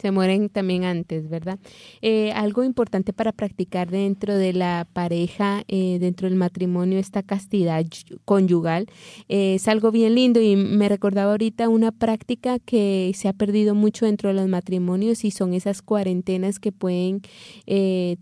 Se mueren también antes, ¿verdad? Eh, algo importante para practicar dentro de la pareja, eh, dentro del matrimonio, esta castidad conyugal, eh, es algo bien lindo y me recordaba ahorita una práctica que se ha perdido mucho dentro de los matrimonios y son esas cuarentenas que pueden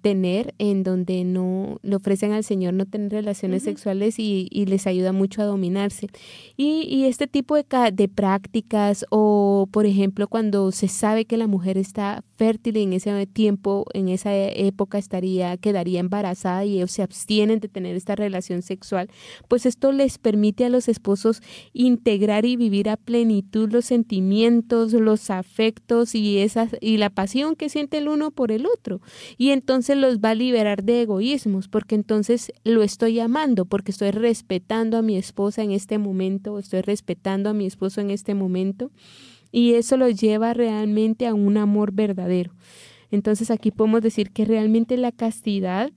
tener en donde no le ofrecen al Señor no tener relaciones sexuales y, les ayuda mucho a dominarse. Y, este tipo de, de prácticas o, por ejemplo, cuando se sabe que la mujer está fértil y en ese tiempo, en esa época estaría, quedaría embarazada y ellos se abstienen de tener esta relación sexual, pues esto les permite a los esposos integrar y vivir a plenitud los sentimientos, los afectos y esas, y la pasión que siente el uno por el otro. Y entonces los va a liberar de egoísmos, porque entonces lo estoy amando, porque estoy respetando a mi esposa en este momento, estoy respetando a mi esposo en este momento y eso lo lleva realmente a un amor verdadero. Entonces aquí podemos decir que realmente la castidad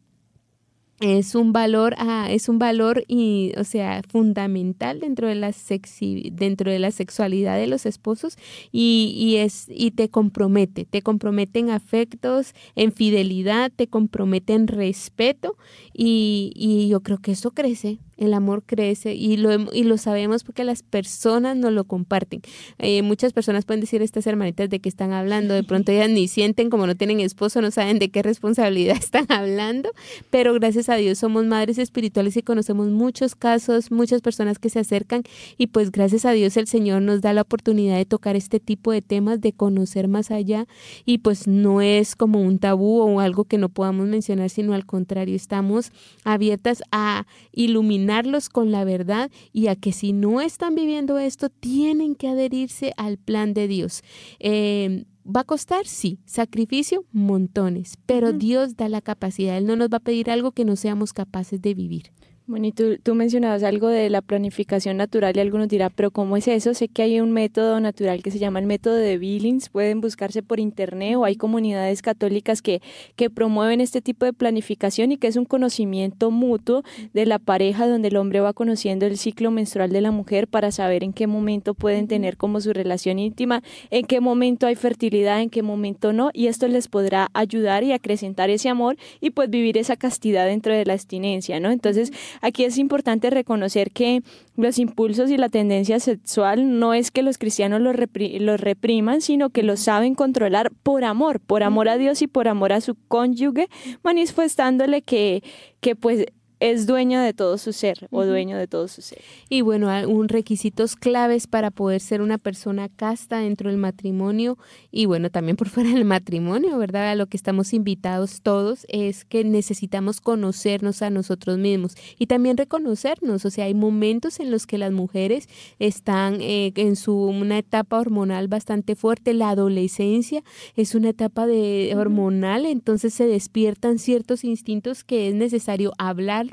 es un valor ah, es un valor y o sea fundamental dentro de la sexi, dentro de la sexualidad de los esposos y, y, es y te compromete te compromete en afectos en fidelidad te compromete en respeto y, y yo creo que eso crece el amor crece y lo, y lo sabemos porque las personas nos lo comparten. Eh, muchas personas pueden decir estas hermanitas de qué están hablando, de pronto ellas ni sienten como no tienen esposo, no saben de qué responsabilidad están hablando, pero gracias a Dios somos madres espirituales y conocemos muchos casos, muchas personas que se acercan y pues gracias a Dios el Señor nos da la oportunidad de tocar este tipo de temas, de conocer más allá y pues no es como un tabú o algo que no podamos mencionar, sino al contrario, estamos abiertas a iluminar con la verdad y a que si no están viviendo esto, tienen que adherirse al plan de Dios. Eh, ¿Va a costar? Sí. Sacrificio, montones. Pero Dios da la capacidad. Él no nos va a pedir algo que no seamos capaces de vivir. Bueno, y tú, tú, mencionabas algo de la planificación natural y algunos dirán, pero ¿cómo es eso? Sé que hay un método natural que se llama el método de Billings, pueden buscarse por internet o hay comunidades católicas que, que promueven este tipo de planificación y que es un conocimiento mutuo de la pareja donde el hombre va conociendo el ciclo menstrual de la mujer para saber en qué momento pueden tener como su relación íntima, en qué momento hay fertilidad, en qué momento no, y esto les podrá ayudar y acrecentar ese amor y pues vivir esa castidad dentro de la abstinencia, ¿no? Entonces, Aquí es importante reconocer que los impulsos y la tendencia sexual no es que los cristianos los, repriman, sino que los saben controlar por amor, por amor a Dios y por amor a su cónyuge, manifestándole que, que pues es dueño de todo su ser o dueño de todo su ser. Y bueno, un requisitos claves para poder ser una persona casta dentro del matrimonio y bueno, también por fuera del matrimonio, ¿verdad? A lo que estamos invitados todos es que necesitamos conocernos a nosotros mismos y también reconocernos, o sea, hay momentos en los que las mujeres están eh, en su una etapa hormonal bastante fuerte, la adolescencia es una etapa de hormonal, entonces se despiertan ciertos instintos que es necesario hablar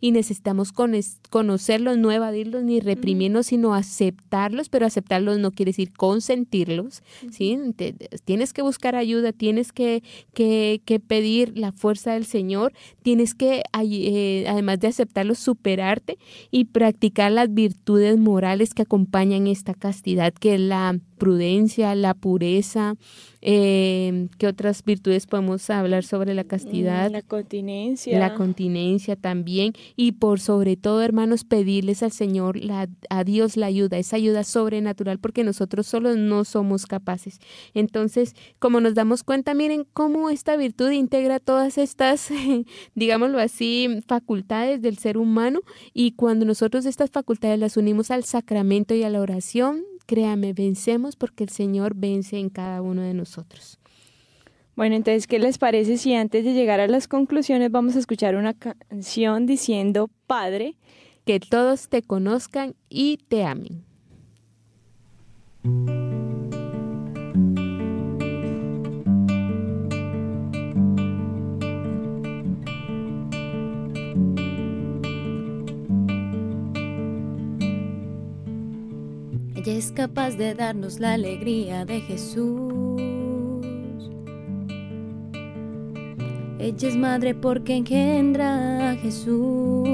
y necesitamos conocerlos, no evadirlos ni reprimirlos, sino aceptarlos, pero aceptarlos no quiere decir consentirlos, ¿sí? tienes que buscar ayuda, tienes que, que, pedir la fuerza del Señor, tienes que, eh, además de aceptarlos, superarte y practicar las virtudes morales que acompañan esta castidad, que es la prudencia, la pureza, eh, ¿Qué otras virtudes podemos hablar sobre la castidad? La continencia. La continencia también. Y por sobre todo, hermanos, pedirles al Señor, la, a Dios la ayuda, esa ayuda sobrenatural, porque nosotros solos no somos capaces. Entonces, como nos damos cuenta, miren cómo esta virtud integra todas estas, digámoslo así, facultades del ser humano. Y cuando nosotros estas facultades las unimos al sacramento y a la oración, créame, vencemos porque el Señor vence en cada uno de nosotros. Bueno, entonces, ¿qué les parece si antes de llegar a las conclusiones vamos a escuchar una canción diciendo, Padre, que todos te conozcan y te amen? Es capaz de darnos la alegría de Jesús. Ella es madre porque engendra a Jesús.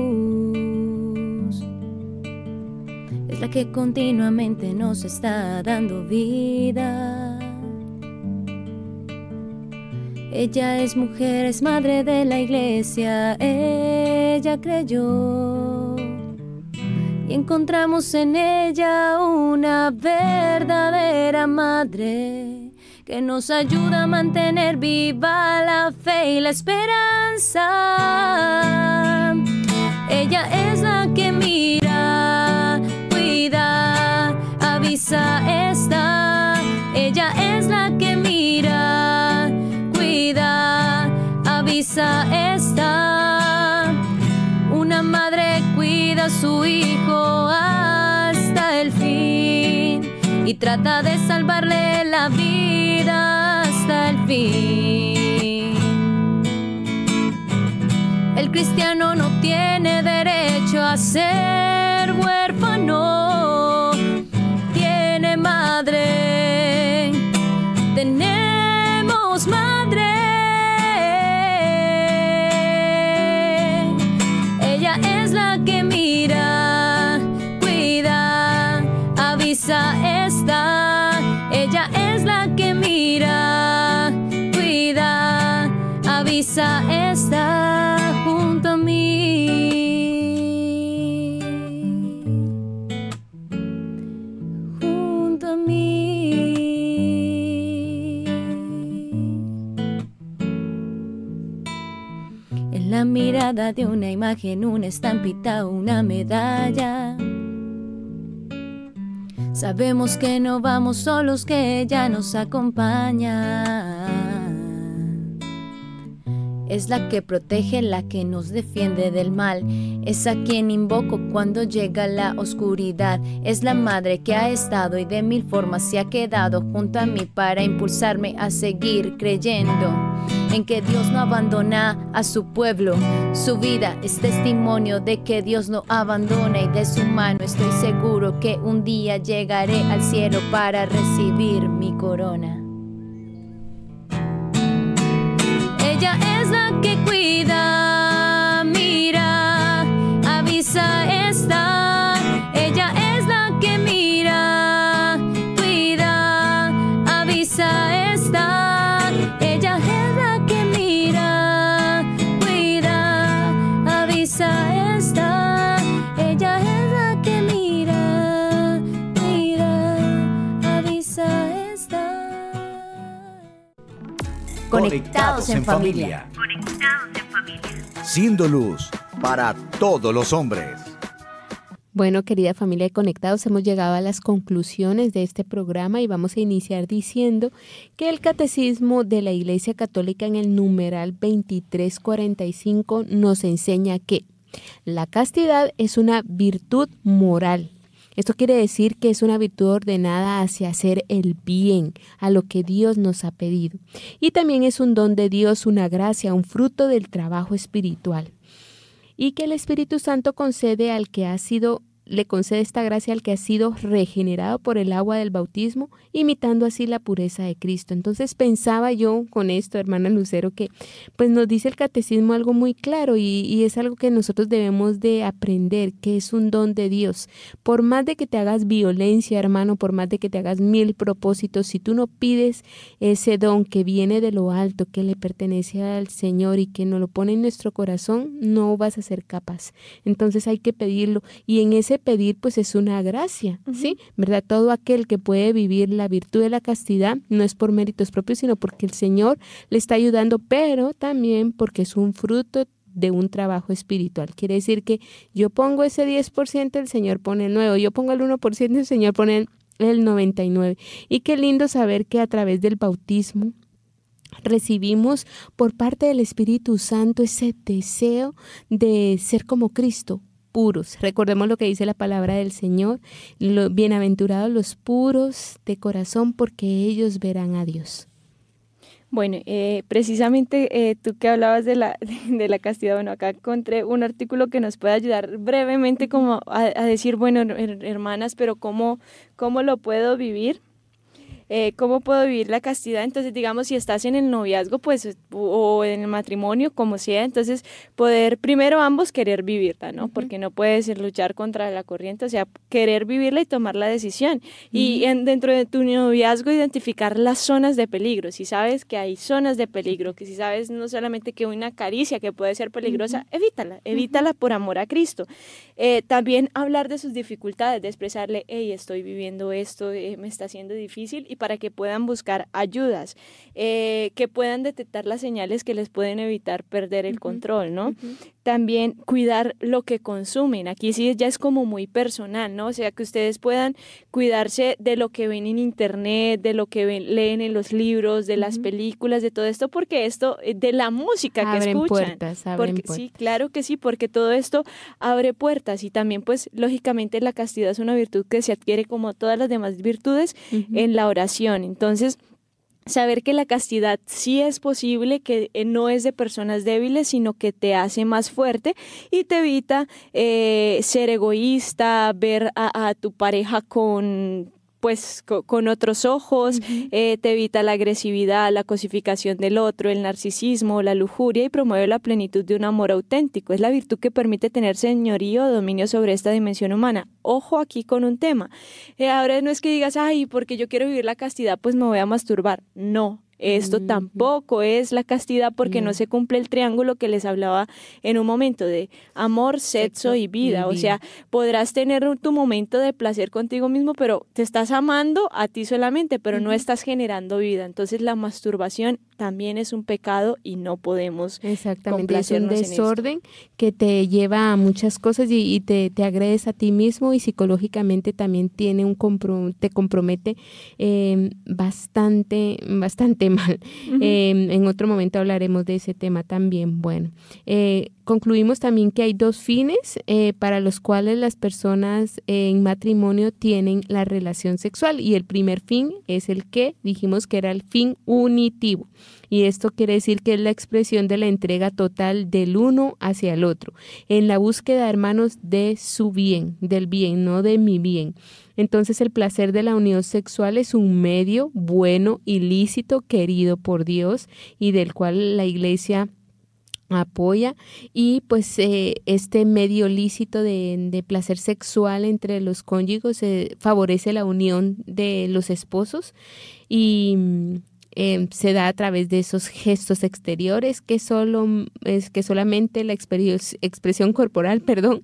Es la que continuamente nos está dando vida. Ella es mujer, es madre de la iglesia, ella creyó. Encontramos en ella una verdadera madre que nos ayuda a mantener viva la fe y la esperanza. Ella es la que mira, cuida, avisa. A su hijo hasta el fin y trata de salvarle la vida hasta el fin. El cristiano no tiene derecho a ser de una imagen, una estampita, una medalla. Sabemos que no vamos solos, que ella nos acompaña. Es la que protege, la que nos defiende del mal. Es a quien invoco cuando llega la oscuridad. Es la madre que ha estado y de mil formas se ha quedado junto a mí para impulsarme a seguir creyendo en que Dios no abandona a su pueblo. Su vida es testimonio de que Dios no abandona y de su mano estoy seguro que un día llegaré al cielo para recibir mi corona. Ella es la que cuida, mira, avisa, Conectados en familia. Siendo luz para todos los hombres. Bueno, querida familia de Conectados, hemos llegado a las conclusiones de este programa y vamos a iniciar diciendo que el Catecismo de la Iglesia Católica en el numeral 2345 nos enseña que la castidad es una virtud moral. Esto quiere decir que es una virtud ordenada hacia hacer el bien, a lo que Dios nos ha pedido. Y también es un don de Dios, una gracia, un fruto del trabajo espiritual y que el Espíritu Santo concede al que ha sido le concede esta gracia al que ha sido regenerado por el agua del bautismo, imitando así la pureza de Cristo. Entonces pensaba yo con esto, hermana Lucero, que pues nos dice el catecismo algo muy claro y, y es algo que nosotros debemos de aprender, que es un don de Dios. Por más de que te hagas violencia, hermano, por más de que te hagas mil propósitos, si tú no pides ese don que viene de lo alto, que le pertenece al Señor y que nos lo pone en nuestro corazón, no vas a ser capaz. Entonces hay que pedirlo y en ese pedir pues es una gracia, ¿sí? ¿Verdad? Todo aquel que puede vivir la virtud de la castidad no es por méritos propios, sino porque el Señor le está ayudando, pero también porque es un fruto de un trabajo espiritual. Quiere decir que yo pongo ese 10%, el Señor pone el 9, yo pongo el 1%, el Señor pone el, el 99. Y qué lindo saber que a través del bautismo recibimos por parte del Espíritu Santo ese deseo de ser como Cristo, puros. Recordemos lo que dice la palabra del Señor, lo, bienaventurados los puros de corazón porque ellos verán a Dios. Bueno, eh, precisamente eh, tú que hablabas de la, de la castidad, bueno, acá encontré un artículo que nos puede ayudar brevemente como a, a decir, bueno, her- hermanas, pero ¿cómo, cómo lo puedo vivir? Eh, ¿cómo puedo vivir la castidad? Entonces, digamos, si estás en el noviazgo, pues, o en el matrimonio, como sea, entonces poder primero ambos querer vivirla, ¿no? Porque no puedes luchar contra la corriente, o sea, querer vivirla y tomar la decisión. Y en, dentro de tu noviazgo, identificar las zonas de peligro. Si sabes que hay zonas de peligro, que si sabes no solamente que una caricia que puede ser peligrosa, evítala, evítala por amor a Cristo. Eh, también hablar de sus dificultades, de expresarle, hey, estoy viviendo esto, eh, me está haciendo difícil, y para que puedan buscar ayudas, eh, que puedan detectar las señales que les pueden evitar perder el control, ¿no? También cuidar lo que consumen. Aquí sí ya es como muy personal, ¿no? O sea, que ustedes puedan cuidarse de lo que ven en internet, de lo que leen en los libros, de las películas, de todo esto, porque esto, eh, de la música que escuchan. Puertas, porque, Sí, claro que sí, porque todo esto abre puertas y también, pues, lógicamente la castidad es una virtud que se adquiere como todas las demás virtudes en la oración entonces, saber que la castidad sí es posible, que eh, no es de personas débiles, sino que te hace más fuerte y te evita eh, ser egoísta, ver a, tu pareja con pues con otros ojos, eh, te evita la agresividad, la cosificación del otro, el narcisismo, la lujuria y promueve la plenitud de un amor auténtico. Es la virtud que permite tener señorío o dominio sobre esta dimensión humana. Ojo aquí con un tema. Eh, ahora no es que digas, ay, porque yo quiero vivir la castidad, pues me voy a masturbar. No, esto tampoco es la castidad porque no. se cumple el triángulo que les hablaba en un momento de amor, sexo, y, vida. O sea, podrás tener tu momento de placer contigo mismo, pero te estás amando a ti solamente, pero no estás generando vida. Entonces la masturbación también es un pecado y no podemos Exactamente, es un desorden que te lleva a muchas cosas y, te, te, agredes a ti mismo y psicológicamente también tiene un te compromete eh, bastante, bastante mal. Em, en otro momento hablaremos de ese tema también. Bueno, eh, concluimos también que hay dos fines eh, para los cuales las personas en matrimonio tienen la relación sexual. Y el primer fin es el que dijimos que era el fin unitivo. Y esto quiere decir que es la expresión de la entrega total del uno hacia el otro en la búsqueda hermanos de su bien del bien no de mi bien. Entonces el placer de la unión sexual es un medio bueno, ilícito, querido por Dios y del cual la iglesia apoya y pues eh, este medio lícito de, placer sexual entre los cónyuges eh, favorece la unión de los esposos y eh, se da a través de esos gestos exteriores que solo es que solamente la expresión corporal perdón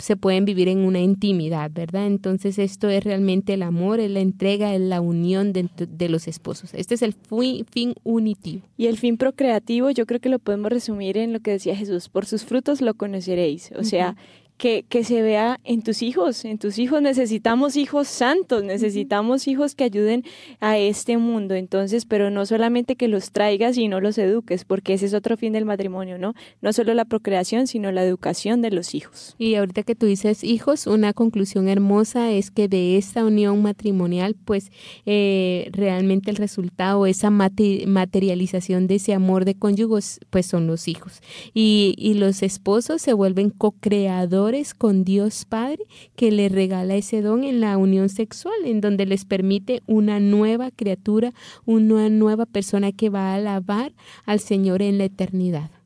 se pueden vivir en una intimidad, ¿verdad? Entonces esto es realmente el amor, es la entrega, es la unión de, de los esposos. Este es el fin, unitivo. Y el fin procreativo yo creo que lo podemos resumir en lo que decía Jesús, por sus frutos lo conoceréis. O sea, que, se vea en tus hijos. En tus hijos necesitamos hijos santos, necesitamos hijos que ayuden a este mundo. Entonces, pero no solamente que los traigas y no los eduques, porque ese es otro fin del matrimonio, ¿no? No solo la procreación, sino la educación de los hijos. Y ahorita que tú dices hijos, una conclusión hermosa es que de esta unión matrimonial, pues eh, realmente el resultado, esa materialización de ese amor de cónyugos, pues son los hijos. Y, y los esposos se vuelven co-creadores con Dios Padre que le regala ese don en la unión sexual, en donde les permite una nueva criatura, una nueva persona que va a alabar al Señor en la eternidad.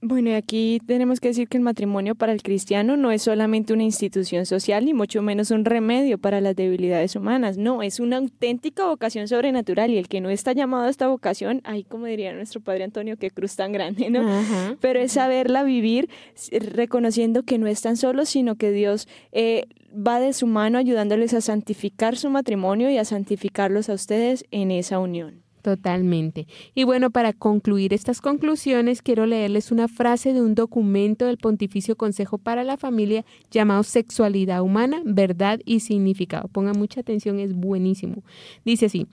Bueno, y aquí tenemos que decir que el matrimonio para el cristiano no es solamente una institución social, ni mucho menos un remedio para las debilidades humanas. No, es una auténtica vocación sobrenatural y el que no está llamado a esta vocación, ahí como diría nuestro padre Antonio, qué cruz tan grande, ¿no? Pero es saberla vivir reconociendo que no están solos, sino que Dios eh, va de su mano ayudándoles a santificar su matrimonio y a santificarlos a ustedes en esa unión. Totalmente. Y bueno, para concluir estas conclusiones, quiero leerles una frase de un documento del Pontificio Consejo para la Familia llamado Sexualidad Humana, Verdad y Significado. Pongan mucha atención, es buenísimo. Dice así.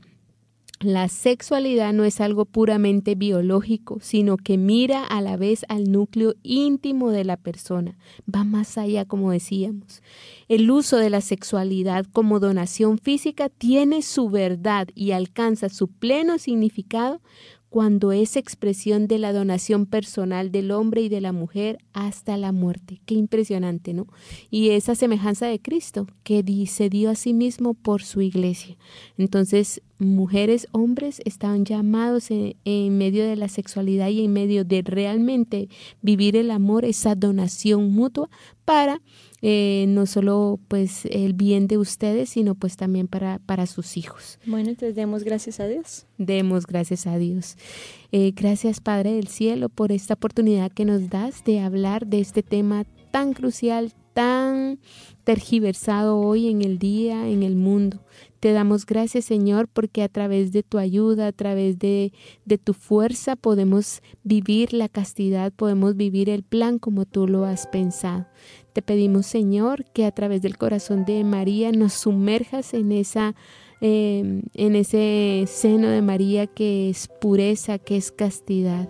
La sexualidad no es algo puramente biológico, sino que mira a la vez al núcleo íntimo de la persona. Va más allá, como decíamos. El uso de la sexualidad como donación física tiene su verdad y alcanza su pleno significado cuando es expresión de la donación personal del hombre y de la mujer hasta la muerte. Qué impresionante, ¿no? Y esa semejanza de Cristo que se dio a sí mismo por su iglesia. Entonces, mujeres, hombres estaban llamados en, medio de la sexualidad y en medio de realmente vivir el amor, esa donación mutua para eh, no solo pues el bien de ustedes, sino pues también para, para sus hijos. Bueno, entonces demos gracias a Dios. Demos gracias a Dios. Eh, gracias Padre del Cielo por esta oportunidad que nos das de hablar de este tema tan crucial, tan tergiversado hoy en el día, en el mundo. Te damos gracias, Señor, porque a través de tu ayuda, a través de, de, tu fuerza, podemos vivir la castidad, podemos vivir el plan como tú lo has pensado. Te pedimos, Señor, que a través del corazón de María nos sumerjas en esa em, en ese seno de María que es pureza, que es castidad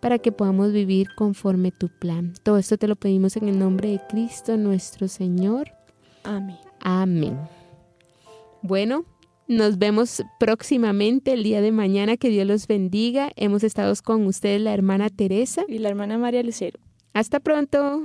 para que podamos vivir conforme tu plan. Todo esto te lo pedimos en el nombre de Cristo nuestro Señor. Amén. Amén. Bueno, nos vemos próximamente el día de mañana. Que Dios los bendiga. Hemos estado con ustedes la hermana Teresa y la hermana María Lucero. Hasta pronto.